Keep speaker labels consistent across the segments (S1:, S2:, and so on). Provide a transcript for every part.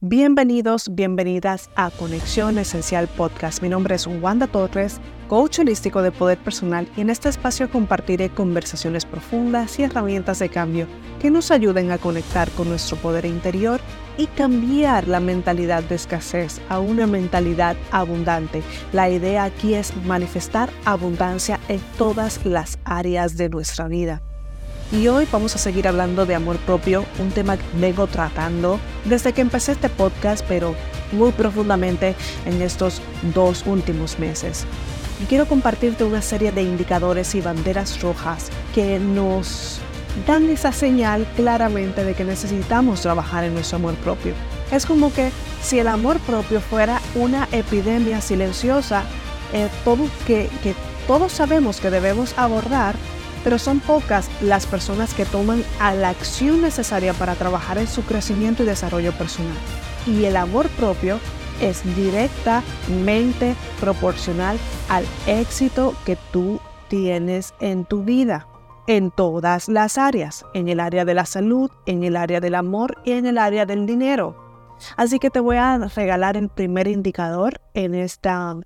S1: Bienvenidos, bienvenidas a Conexión Esencial Podcast. Mi nombre es Wanda Torres, coach holístico de poder personal y en este espacio compartiré conversaciones profundas y herramientas de cambio que nos ayuden a conectar con nuestro poder interior y cambiar la mentalidad de escasez a una mentalidad abundante. La idea aquí es manifestar abundancia en todas las áreas de nuestra vida. Y hoy vamos a seguir hablando de amor propio, un tema que vengo tratando desde que empecé este podcast, pero muy profundamente en estos dos últimos meses. Y quiero compartirte una serie de indicadores y banderas rojas que nos dan esa señal claramente de que necesitamos trabajar en nuestro amor propio. Es como que si el amor propio fuera una epidemia silenciosa, eh, que todos sabemos que debemos abordar, pero son pocas las personas que toman la acción necesaria para trabajar en su crecimiento y desarrollo personal. Y el amor propio es directamente proporcional al éxito que tú tienes en tu vida, en todas las áreas, en el área de la salud, en el área del amor y en el área del dinero. Así que te voy a regalar el primer indicador en, esta,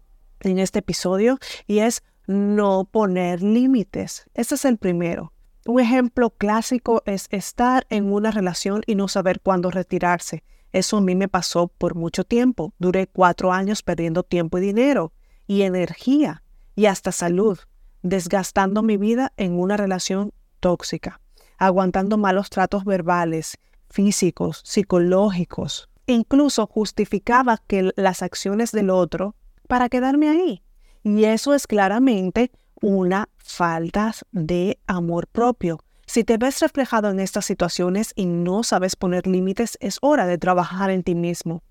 S1: en este episodio y es no poner límites. Ese es el primero. Un ejemplo clásico es estar en una relación y no saber cuándo retirarse. Eso a mí me pasó por mucho tiempo. Duré cuatro años perdiendo tiempo y dinero y energía y hasta salud, desgastando mi vida en una relación tóxica, aguantando malos tratos verbales, físicos, psicológicos. Incluso justificaba que las acciones del otro para quedarme ahí. Y eso es claramente una falta de amor propio. Si te ves reflejado en estas situaciones y no sabes poner límites, es hora de trabajar en ti mismo.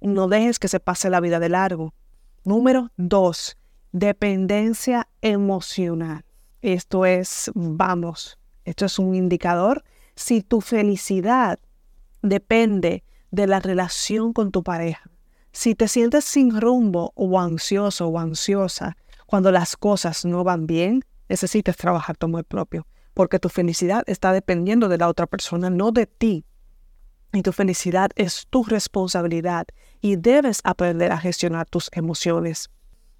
S1: No dejes que se pase la vida de largo. Número dos, dependencia emocional. Esto es, vamos, esto es un indicador. Si tu felicidad depende de la relación con tu pareja, si te sientes sin rumbo o ansioso o ansiosa cuando las cosas no van bien, necesitas trabajar tu amor propio, porque tu felicidad está dependiendo de la otra persona, no de ti. Y tu felicidad es tu responsabilidad y debes aprender a gestionar tus emociones.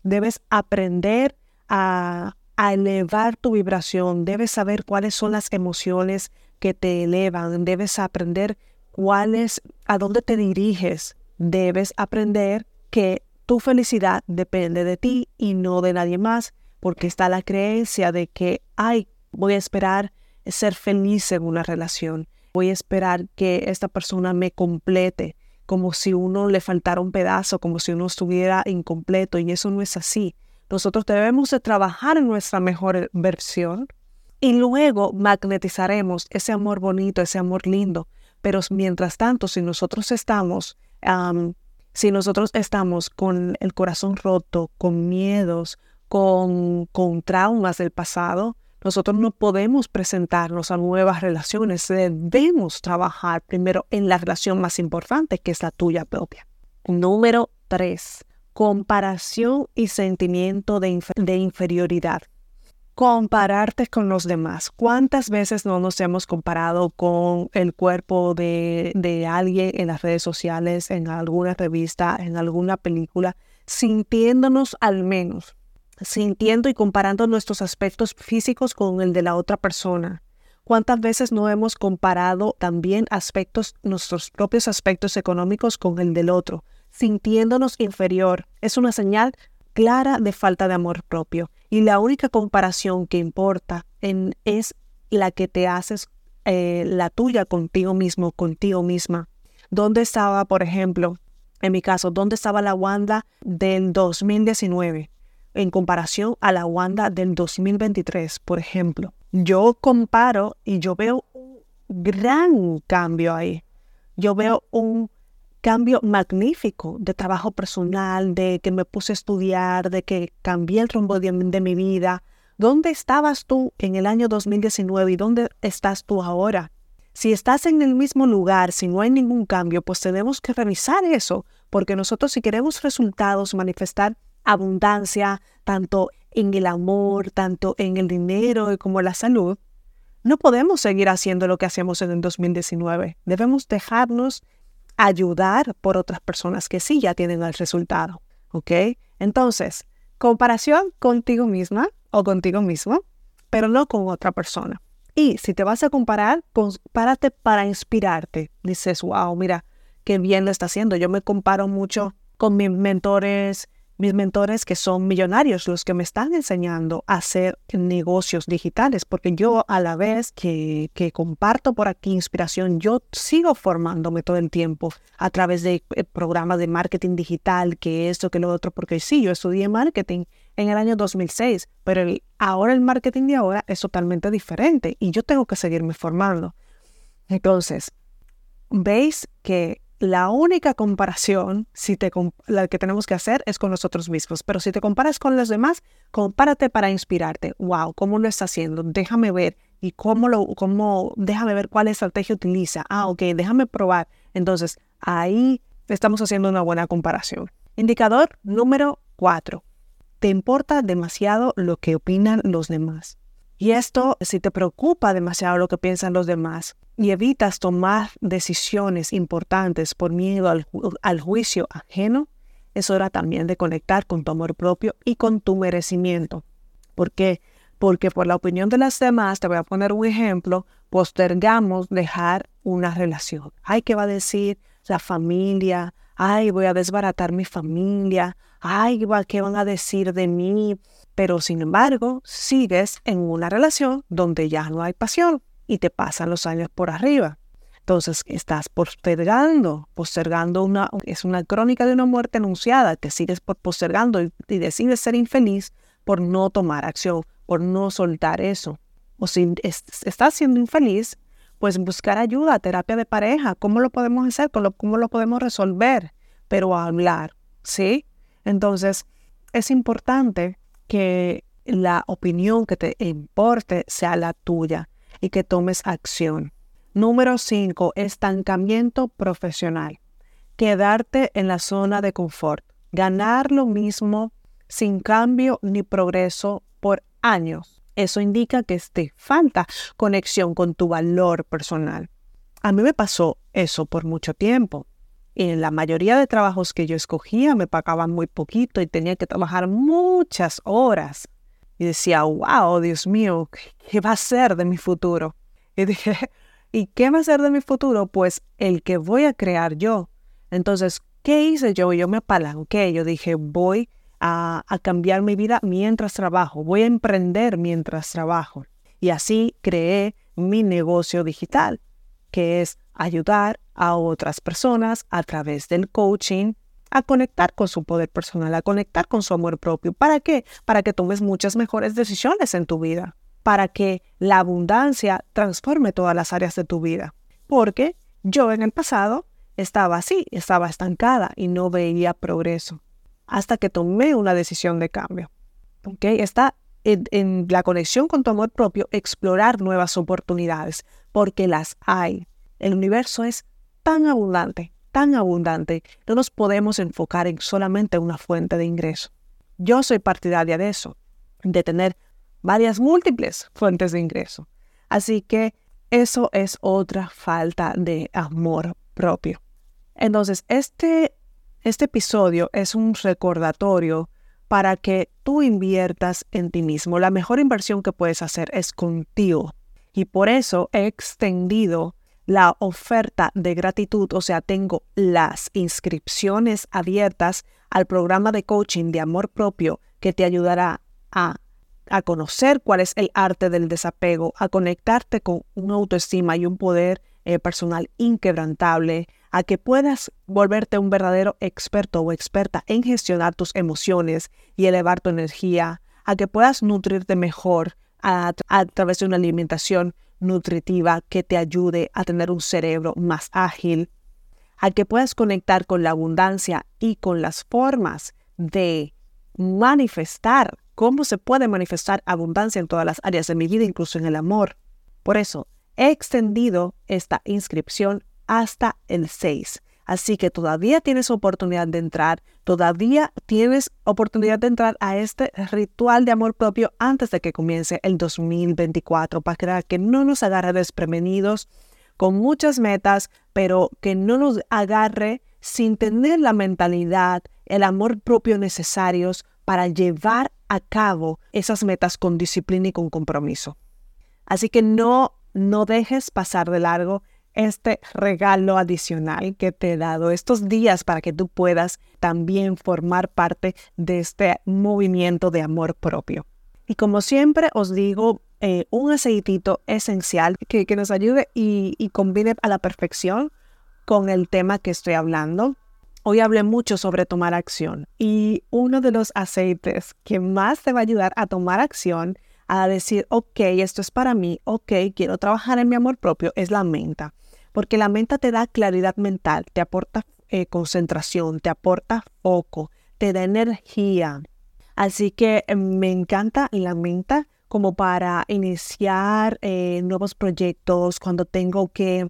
S1: Debes aprender a, a elevar tu vibración, debes saber cuáles son las emociones que te elevan, debes aprender cuáles, a dónde te diriges, debes aprender que tu felicidad depende de ti y no de nadie más, porque está la creencia de que, ay, voy a esperar ser feliz en una relación, voy a esperar que esta persona me complete, como si uno le faltara un pedazo, como si uno estuviera incompleto, y eso no es así. Nosotros debemos de trabajar en nuestra mejor versión y luego magnetizaremos ese amor bonito, ese amor lindo. Pero mientras tanto, si nosotros estamos si nosotros estamos con el corazón roto, con miedos, con, con traumas del pasado, nosotros no podemos presentarnos a nuevas relaciones. Debemos trabajar primero en la relación más importante, que es la tuya propia. Número tres, comparación y sentimiento de, de inferioridad compararte con los demás. ¿Cuántas veces no nos hemos comparado con el cuerpo de, de, alguien en las redes sociales, en alguna revista, en alguna película, sintiéndonos al menos, sintiendo y comparando nuestros aspectos físicos con el de la otra persona? ¿Cuántas veces no hemos comparado también aspectos, nuestros propios aspectos económicos con el del otro, sintiéndonos inferior? Es una señal clara de falta de amor propio. Y la única comparación que importa en, es la que te haces eh, la tuya contigo mismo, contigo misma. ¿Dónde estaba, por ejemplo, en mi caso, dónde estaba la Wanda del 2019 en comparación a la Wanda del 2023, por ejemplo? Yo comparo y yo veo un gran cambio ahí. Yo veo un cambio magnífico de trabajo personal, de que me puse a estudiar, de que cambié el rumbo de, mi vida. ¿Dónde estabas tú en el año 2019 y dónde estás tú ahora? Si estás en el mismo lugar, si no hay ningún cambio, pues tenemos que revisar eso, porque nosotros si queremos resultados, manifestar abundancia, tanto en el amor, tanto en el dinero como en la salud, no podemos seguir haciendo lo que hacíamos en el 2019. Debemos dejarnos ayudar por otras personas que sí ya tienen el resultado. ¿Ok? Entonces, comparación contigo misma o contigo mismo, pero no con otra persona. Y si te vas a comparar, compárate para inspirarte. Dices, wow, mira, qué bien lo está haciendo. Yo me comparo mucho con mis mentores, mis mentores que son millonarios, los que me están enseñando a hacer negocios digitales, porque yo a la vez que, que comparto por aquí inspiración, yo sigo formándome todo el tiempo a través de eh, programas de marketing digital, que esto, que lo otro, porque sí, yo estudié marketing en el año 2006, pero ahora el marketing de ahora es totalmente diferente y yo tengo que seguirme formando. Entonces, veis que la única comparación si te, la que tenemos que hacer es con nosotros mismos. Pero si te comparas con los demás, compárate para inspirarte. Wow, ¿cómo lo está haciendo? Déjame ver. ¿Y cómo lo, cómo, déjame ver cuál estrategia utiliza? Ah, ok, déjame probar. Entonces, ahí estamos haciendo una buena comparación. Indicador número cuatro. Te importa demasiado lo que opinan los demás. Y esto, si te preocupa demasiado lo que piensan los demás, y evitas tomar decisiones importantes por miedo al, juicio ajeno, es hora también de conectar con tu amor propio y con tu merecimiento. ¿Por qué? Porque por la opinión de las demás, te voy a poner un ejemplo, postergamos dejar una relación. Ay, ¿qué va a decir la familia? Ay, voy a desbaratar mi familia. Ay, ¿qué van a decir de mí? Pero sin embargo, sigues en una relación donde ya no hay pasión, y te pasan los años por arriba. Entonces estás postergando, postergando una, es una crónica de una muerte anunciada, te sigues postergando y, decides ser infeliz por no tomar acción, por no soltar eso. O si estás siendo infeliz, pues buscar ayuda, terapia de pareja, ¿cómo lo podemos hacer? ¿Cómo lo podemos resolver? Pero hablar, ¿sí? Entonces, es importante que la opinión que te importe sea la tuya y que tomes acción. Número 5. Estancamiento profesional. Quedarte en la zona de confort. Ganar lo mismo sin cambio ni progreso por años. Eso indica que te falta conexión con tu valor personal. A mí me pasó eso por mucho tiempo. En la mayoría de trabajos que yo escogía me pagaban muy poquito y tenía que trabajar muchas horas y decía, wow, Dios mío, ¿qué va a ser de mi futuro? Y dije, ¿y qué va a ser de mi futuro? Pues el que voy a crear yo. Entonces, ¿qué hice yo? Yo me apalanqué, yo dije, voy a, a cambiar mi vida mientras trabajo, voy a emprender mientras trabajo. Y así creé mi negocio digital, que es ayudar a otras personas a través del coaching, a conectar con su poder personal, a conectar con su amor propio. ¿Para qué? Para que tomes muchas mejores decisiones en tu vida, para que la abundancia transforme todas las áreas de tu vida. Porque yo en el pasado estaba así, estaba estancada y no veía progreso, hasta que tomé una decisión de cambio. ¿Ok? Está en, en la conexión con tu amor propio, explorar nuevas oportunidades, porque las hay. El universo es tan abundante, tan abundante, no nos podemos enfocar en solamente una fuente de ingreso. Yo soy partidaria de eso, de tener varias múltiples fuentes de ingreso. Así que eso es otra falta de amor propio. Entonces, este, este episodio es un recordatorio para que tú inviertas en ti mismo. La mejor inversión que puedes hacer es contigo. Y por eso he extendido la oferta de gratitud, o sea, tengo las inscripciones abiertas al programa de coaching de amor propio que te ayudará a, a conocer cuál es el arte del desapego, a conectarte con una autoestima y un poder eh, personal inquebrantable, a que puedas volverte un verdadero experto o experta en gestionar tus emociones y elevar tu energía, a que puedas nutrirte mejor a, a través de una alimentación nutritiva que te ayude a tener un cerebro más ágil, a que puedas conectar con la abundancia y con las formas de manifestar, cómo se puede manifestar abundancia en todas las áreas de mi vida, incluso en el amor. Por eso, he extendido esta inscripción hasta el 6. Así que todavía tienes oportunidad de entrar, todavía tienes oportunidad de entrar a este ritual de amor propio antes de que comience el 2024 para que no nos agarre desprevenidos con muchas metas, pero que no nos agarre sin tener la mentalidad, el amor propio necesarios para llevar a cabo esas metas con disciplina y con compromiso. Así que no, no dejes pasar de largo este regalo adicional que te he dado estos días para que tú puedas también formar parte de este movimiento de amor propio. Y como siempre os digo, eh, un aceitito esencial que, nos ayude y, y combine a la perfección con el tema que estoy hablando. Hoy hablé mucho sobre tomar acción y uno de los aceites que más te va a ayudar a tomar acción, a decir, ok, esto es para mí, ok, quiero trabajar en mi amor propio, es la menta porque la menta te da claridad mental, te aporta eh, concentración, te aporta foco, te da energía. Así que eh, me encanta la menta como para iniciar eh, nuevos proyectos, cuando tengo que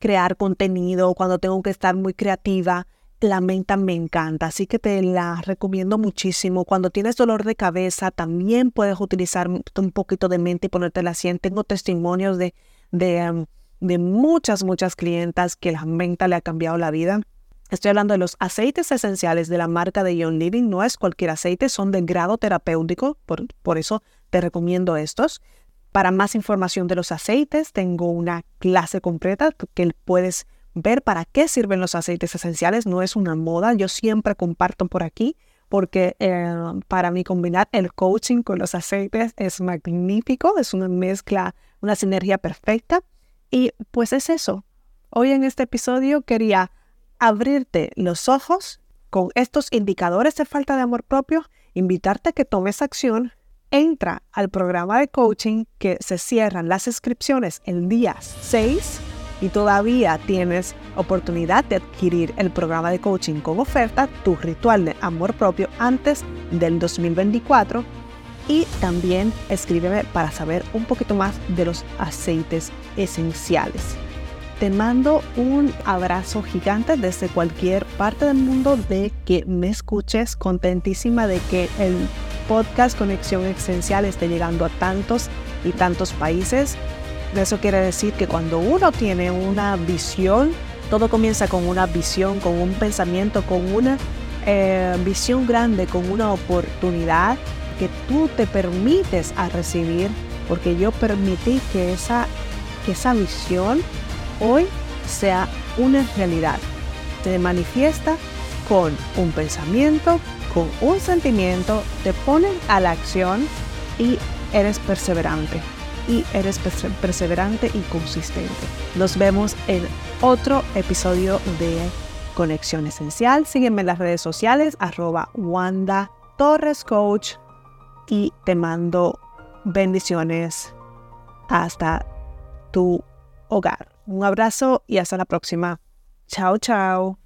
S1: crear contenido, cuando tengo que estar muy creativa. La menta me encanta, así que te la recomiendo muchísimo. Cuando tienes dolor de cabeza, también puedes utilizar un poquito de menta y ponértela así. Tengo testimonios de, de em, de muchas, muchas clientas que la menta le ha cambiado la vida. Estoy hablando de los aceites esenciales de la marca de Young Living. No es cualquier aceite, son de grado terapéutico, por, por eso te recomiendo estos. Para más información de los aceites, tengo una clase completa que puedes ver para qué sirven los aceites esenciales. No es una moda, yo siempre comparto por aquí porque eh, para mí combinar el coaching con los aceites es magnífico, es una mezcla, una sinergia perfecta. Y pues es eso. Hoy en este episodio quería abrirte los ojos con estos indicadores de falta de amor propio, invitarte a que tomes acción, entra al programa de coaching que se cierran las inscripciones el día 6 y todavía tienes oportunidad de adquirir el programa de coaching con oferta, tu ritual de amor propio antes del 2024 y también escríbeme para saber un poquito más de los aceites esenciales. Te mando un abrazo gigante desde cualquier parte del mundo de que me escuches, contentísima de que el podcast Conexión Esencial esté llegando a tantos y tantos países. Eso quiere decir que cuando uno tiene una visión, todo comienza con una visión, con un pensamiento, con una eh, visión grande, con una oportunidad que tú te permites a recibir, porque yo permití que esa, que esa visión hoy sea una realidad. Te manifiesta con un pensamiento, con un sentimiento, te ponen a la acción y eres perseverante. Y eres perseverante y consistente. Nos vemos en otro episodio de Conexión Esencial. Sígueme en las redes sociales, arroba Wanda Torres Coach y te mando bendiciones hasta tu hogar. Un abrazo y hasta la próxima. Chao, chao.